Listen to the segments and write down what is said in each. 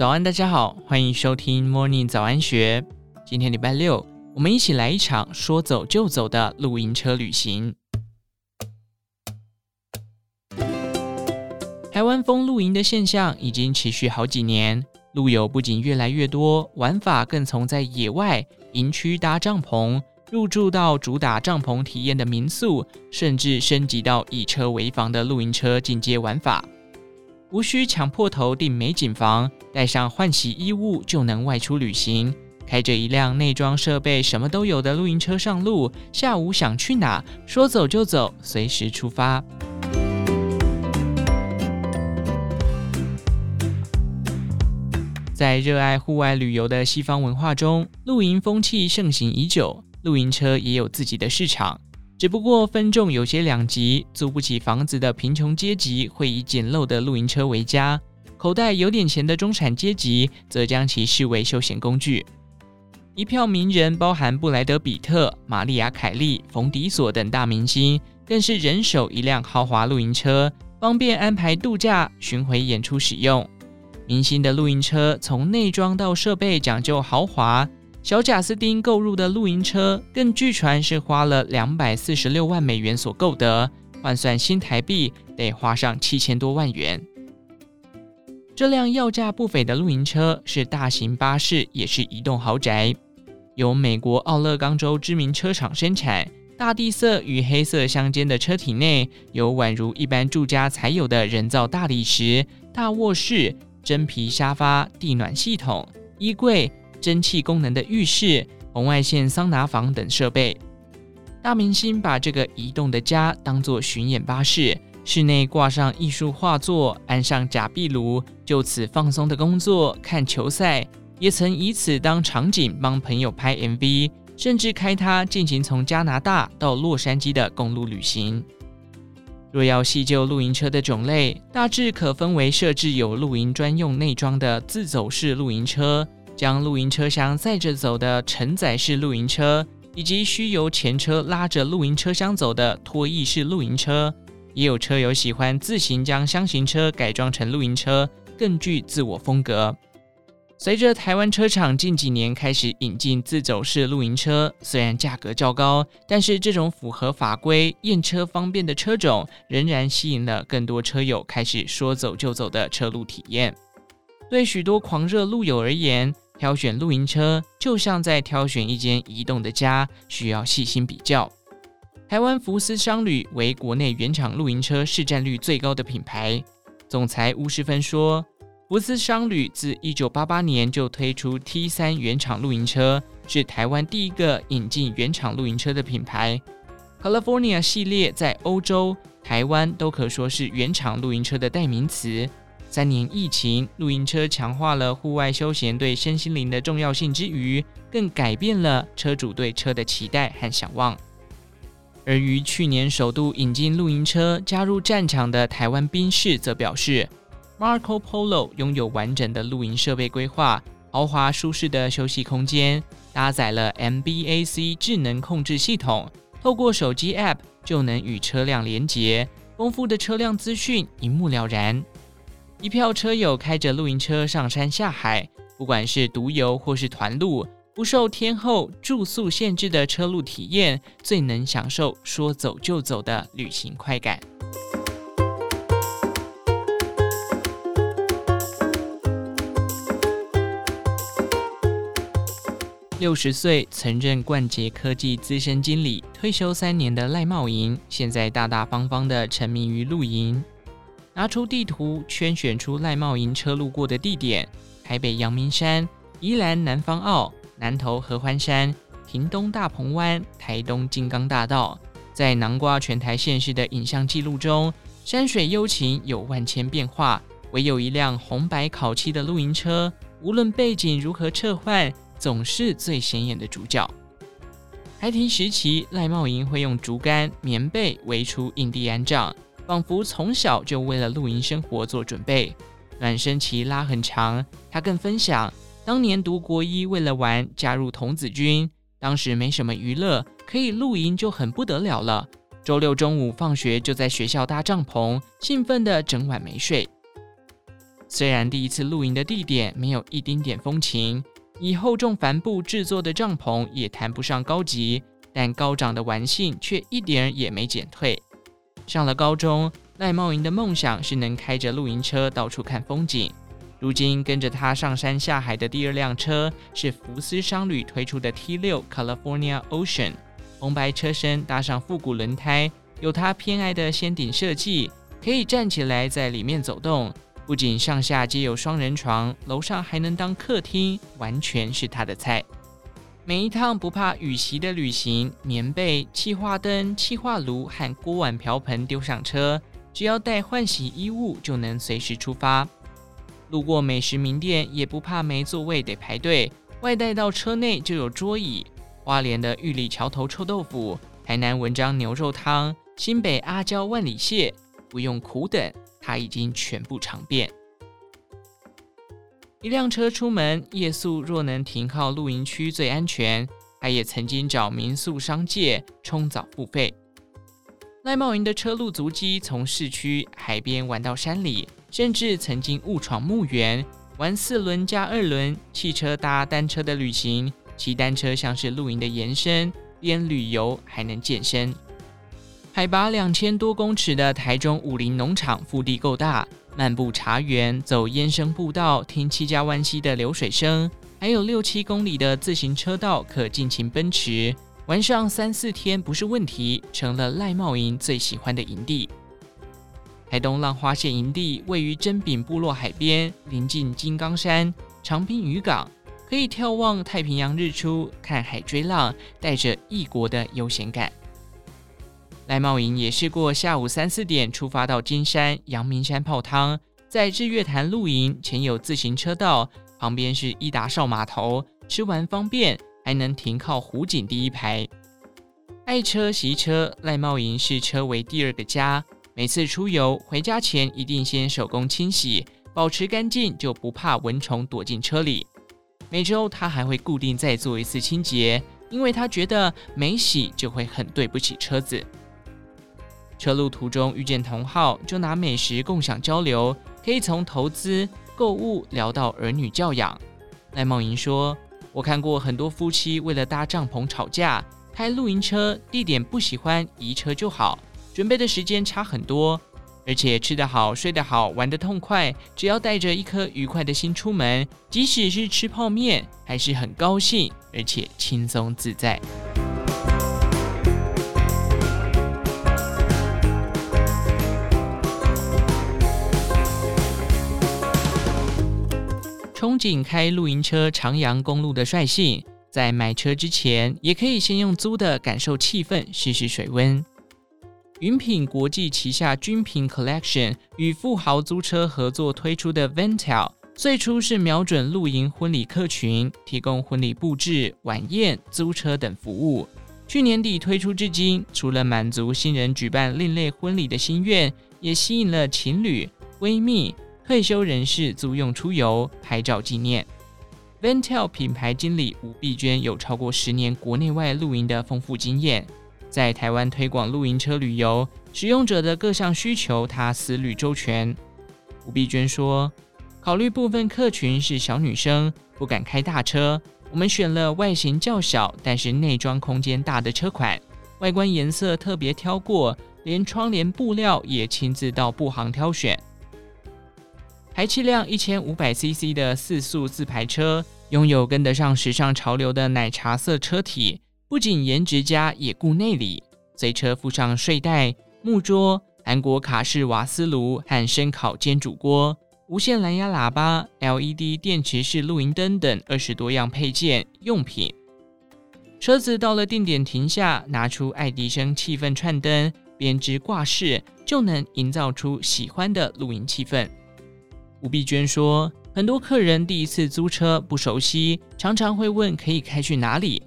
早安，大家好，欢迎收听 Morning 早安学。今天礼拜六，我们一起来一场说走就走的露营车旅行。台湾风露营的现象已经持续好几年，露友不仅越来越多，玩法更从在野外营区搭帐篷，入住到主打帐篷体验的民宿，甚至升级到以车为房的露营车进阶玩法。无需抢破头订美景房，带上换洗衣物就能外出旅行。开着一辆内装设备什么都有的露营车上路，下午想去哪，说走就走，随时出发。在热爱户外旅游的西方文化中，露营风气盛行已久，露营车也有自己的市场。只不过分众有些两极，租不起房子的贫穷阶级会以简陋的露营车为家，口袋有点钱的中产阶级则将其视为休闲工具。一票名人，包含布莱德彼特、玛丽亚凯莉、冯迪索等大明星，更是人手一辆豪华露营车，方便安排度假、巡回演出使用。明星的露营车从内装到设备讲究豪华。小贾斯汀购入的露营车，更据传是花了两百四十六万美元所购得，换算新台币得花上七千多万元。这辆要价不菲的露营车是大型巴士，也是移动豪宅，由美国奥勒冈州知名车厂生产。大地色与黑色相间的车体内，有宛如一般住家才有的人造大理石、大卧室、真皮沙发、地暖系统、衣柜。蒸汽功能的浴室、红外线桑拿房等设备，大明星把这个移动的家当作巡演巴士，室内挂上艺术画作，安上假壁炉，就此放松的工作、看球赛，也曾以此当场景帮朋友拍 MV，甚至开它进行从加拿大到洛杉矶的公路旅行。若要细究露营车的种类，大致可分为设置有露营专用内装的自走式露营车。将露营车厢载着走的承载式露营车，以及需由前车拉着露营车厢走的拖曳式露营车，也有车友喜欢自行将厢型车改装成露营车，更具自我风格。随着台湾车厂近几年开始引进自走式露营车，虽然价格较高，但是这种符合法规、验车方便的车种，仍然吸引了更多车友开始说走就走的车路体验。对许多狂热路友而言，挑选露营车就像在挑选一间移动的家，需要细心比较。台湾福斯商旅为国内原厂露营车市占率最高的品牌。总裁吴世芬说：“福斯商旅自1988年就推出 T3 原厂露营车，是台湾第一个引进原厂露营车的品牌。California 系列在欧洲、台湾都可说是原厂露营车的代名词。”三年疫情，露营车强化了户外休闲对身心灵的重要性之余，更改变了车主对车的期待和想望。而于去年首度引进露营车加入战场的台湾宾士则表示，Marco Polo 拥有完整的露营设备规划、豪华舒适的休息空间，搭载了 MBAC 智能控制系统，透过手机 App 就能与车辆连接，丰富的车辆资讯一目了然。一票车友开着露营车上山下海，不管是独游或是团露，不受天候、住宿限制的车路体验，最能享受说走就走的旅行快感。六十岁，曾任冠捷科技资深经理，退休三年的赖茂银，现在大大方方的沉迷于露营。拿出地图，圈选出赖茂银车路过的地点：台北阳明山、宜兰南方澳、南投合欢山、屏东大鹏湾、台东金刚大道。在囊括全台县市的影像记录中，山水幽情有万千变化，唯有一辆红白烤漆的露营车，无论背景如何撤换，总是最显眼的主角。孩提时期，赖茂银会用竹竿、棉被围出印第安帐。仿佛从小就为了露营生活做准备，暖身期拉很长。他更分享，当年读国一为了玩加入童子军，当时没什么娱乐，可以露营就很不得了了。周六中午放学就在学校搭帐篷，兴奋的整晚没睡。虽然第一次露营的地点没有一丁点风情，以厚重帆布制作的帐篷也谈不上高级，但高涨的玩性却一点也没减退。上了高中，赖茂莹的梦想是能开着露营车到处看风景。如今跟着他上山下海的第二辆车是福斯商旅推出的 T6 California Ocean，红白车身搭上复古轮胎，有他偏爱的掀顶设计，可以站起来在里面走动。不仅上下皆有双人床，楼上还能当客厅，完全是他的菜。每一趟不怕雨袭的旅行，棉被、气化灯、气化炉和锅碗瓢盆丢上车，只要带换洗衣物就能随时出发。路过美食名店，也不怕没座位得排队，外带到车内就有桌椅。花莲的玉里桥头臭豆腐，台南文章牛肉汤，新北阿胶万里蟹，不用苦等，他已经全部尝遍。一辆车出门，夜宿若能停靠露营区最安全。他也曾经找民宿商借冲澡付费。赖茂营的车路足迹从市区海边玩到山里，甚至曾经误闯墓园，玩四轮加二轮汽车搭单车的旅行。骑单车像是露营的延伸，边旅游还能健身。海拔两千多公尺的台中武林农场腹地够大。漫步茶园，走烟生步道，听七家湾溪的流水声，还有六七公里的自行车道可尽情奔驰，玩上三四天不是问题，成了赖茂营最喜欢的营地。台东浪花线营地位于真柄部落海边，临近金刚山、长滨渔港，可以眺望太平洋日出，看海追浪，带着异国的悠闲感。赖茂营也试过下午三四点出发到金山、阳明山泡汤，在日月潭露营，前有自行车道，旁边是伊达少码头，吃完方便，还能停靠湖景第一排。爱车惜车，赖茂营视车为第二个家。每次出游回家前，一定先手工清洗，保持干净，就不怕蚊虫躲进车里。每周他还会固定再做一次清洁，因为他觉得没洗就会很对不起车子。车路途中遇见同好，就拿美食共享交流，可以从投资、购物聊到儿女教养。赖茂莹说：“我看过很多夫妻为了搭帐篷吵架，开露营车地点不喜欢移车就好，准备的时间差很多，而且吃得好、睡得好、玩得痛快，只要带着一颗愉快的心出门，即使是吃泡面，还是很高兴，而且轻松自在。”憧憬开露营车徜徉公路的率性，在买车之前，也可以先用租的感受气氛，试试水温。云品国际旗下君品 Collection 与富豪租车合作推出的 Ventel，最初是瞄准露营婚礼客群，提供婚礼布置、晚宴、租车等服务。去年底推出至今，除了满足新人举办另类婚礼的心愿，也吸引了情侣、闺蜜。退休人士租用出游拍照纪念。Ventel 品牌经理吴碧娟有超过十年国内外露营的丰富经验，在台湾推广露营车旅游，使用者的各项需求，她思虑周全。吴碧娟说：“考虑部分客群是小女生，不敢开大车，我们选了外形较小，但是内装空间大的车款，外观颜色特别挑过，连窗帘布料也亲自到布行挑选。”排气量一千五百 CC 的四速自排车，拥有跟得上时尚潮流的奶茶色车体，不仅颜值佳，也顾内里。随车附上睡袋、木桌、韩国卡式瓦斯炉和生烤煎煮锅、无线蓝牙喇叭、LED 电池式露营灯等二十多样配件用品。车子到了定点停下，拿出爱迪生气氛串灯编织挂饰，就能营造出喜欢的露营气氛。吴碧娟说：“很多客人第一次租车不熟悉，常常会问可以开去哪里。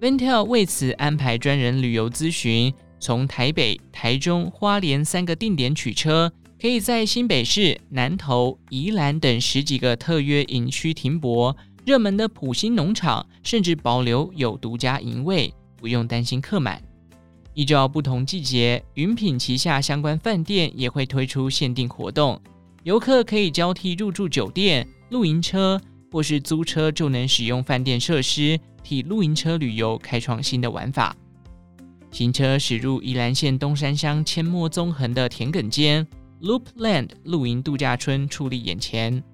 Vantel 为此安排专人旅游咨询，从台北、台中、花莲三个定点取车，可以在新北市、南投、宜兰等十几个特约营区停泊。热门的普兴农场甚至保留有独家营位，不用担心客满。依照不同季节，云品旗下相关饭店也会推出限定活动。”游客可以交替入住酒店、露营车，或是租车就能使用饭店设施，替露营车旅游开创新的玩法。新车驶入宜兰县东山乡阡陌纵横的田埂间，Loopland 露营度假村矗立眼前。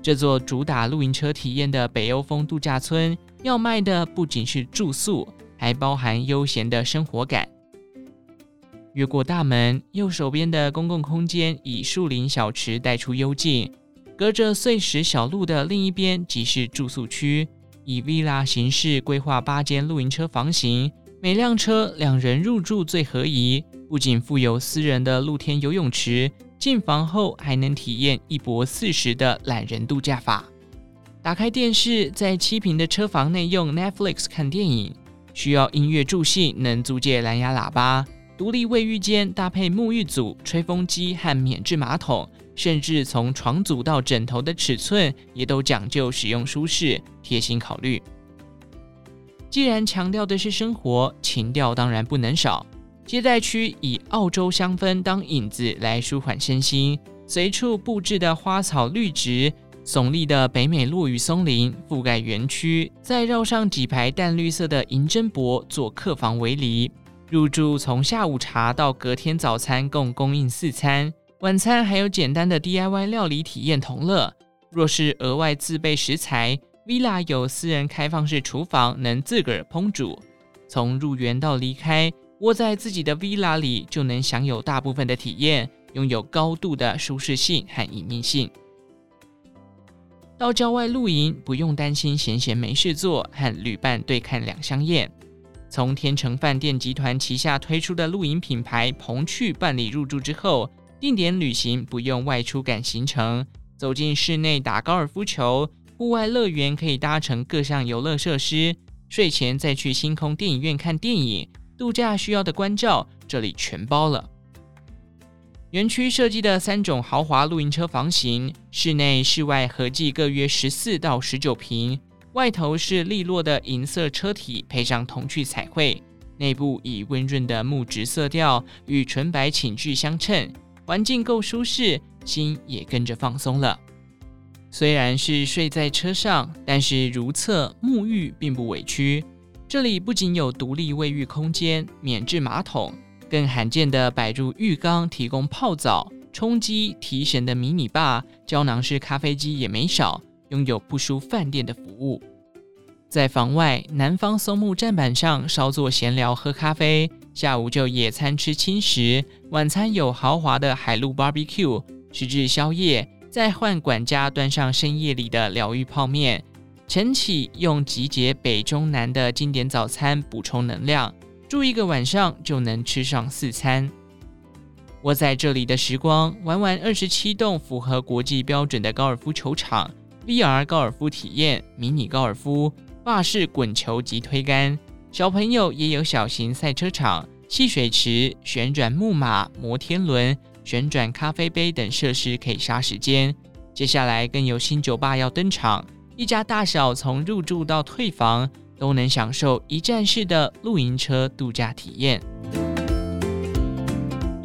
这座主打露营车体验的北欧风度假村，要卖的不仅是住宿，还包含悠闲的生活感。越过大门，右手边的公共空间以树林小池带出幽静。隔着碎石小路的另一边即是住宿区，以 villa 形式规划八间露营车房型，每辆车两人入住最合宜。不仅附有私人的露天游泳池，进房后还能体验一泊四食的懒人度假法。打开电视，在七平的车房内用 Netflix 看电影，需要音乐助兴能租借蓝牙喇叭。独立卫浴间搭配沐浴组、吹风机和免治马桶，甚至从床组到枕头的尺寸也都讲究使用舒适、贴心考虑。既然强调的是生活，情调当然不能少。接待区以澳洲香氛当引子来舒缓身心，随处布置的花草绿植、耸立的北美落羽松林覆盖园区，再绕上几排淡绿色的银针柏做客房围篱。入住从下午茶到隔天早餐共供应四餐，晚餐还有简单的 DIY 料理体验同乐。若是额外自备食材，Villa 有私人开放式厨房，能自个儿烹煮。从入园到离开，窝在自己的 Villa 里就能享有大部分的体验，拥有高度的舒适性和隐秘性。到郊外露营，不用担心闲闲没事做和旅伴对看两相厌。从天成饭店集团旗下推出的露营品牌鹏趣办理入住之后，定点旅行不用外出赶行程，走进室内打高尔夫球，户外乐园可以搭乘各项游乐设施，睡前再去星空电影院看电影，度假需要的关照这里全包了。园区设计的三种豪华露营车房型，室内室外合计各约十四到十九平。外头是利落的银色车体，配上童趣彩绘，内部以温润的木质色调与纯白寝具相衬，环境够舒适，心也跟着放松了。虽然是睡在车上，但是如厕沐浴并不委屈。这里不仅有独立卫浴空间、免治马桶，更罕见的摆入浴缸，提供泡澡、充饥、提神的迷你吧，胶囊式咖啡机也没少。拥有不输饭店的服务，在房外南方松木栈板上稍作闲聊喝咖啡，下午就野餐吃轻食，晚餐有豪华的海陆 barbecue，吃至宵夜再换管家端上深夜里的疗愈泡面。晨起用集结北中南的经典早餐补充能量，住一个晚上就能吃上四餐。窝在这里的时光，玩完二十七栋符合国际标准的高尔夫球场。VR 高尔夫体验、迷你高尔夫、法式滚球及推杆，小朋友也有小型赛车场、戏水池、旋转木马、摩天轮、旋转咖啡杯等设施可以杀时间。接下来更有新酒吧要登场，一家大小从入住到退房都能享受一站式的露营车度假体验。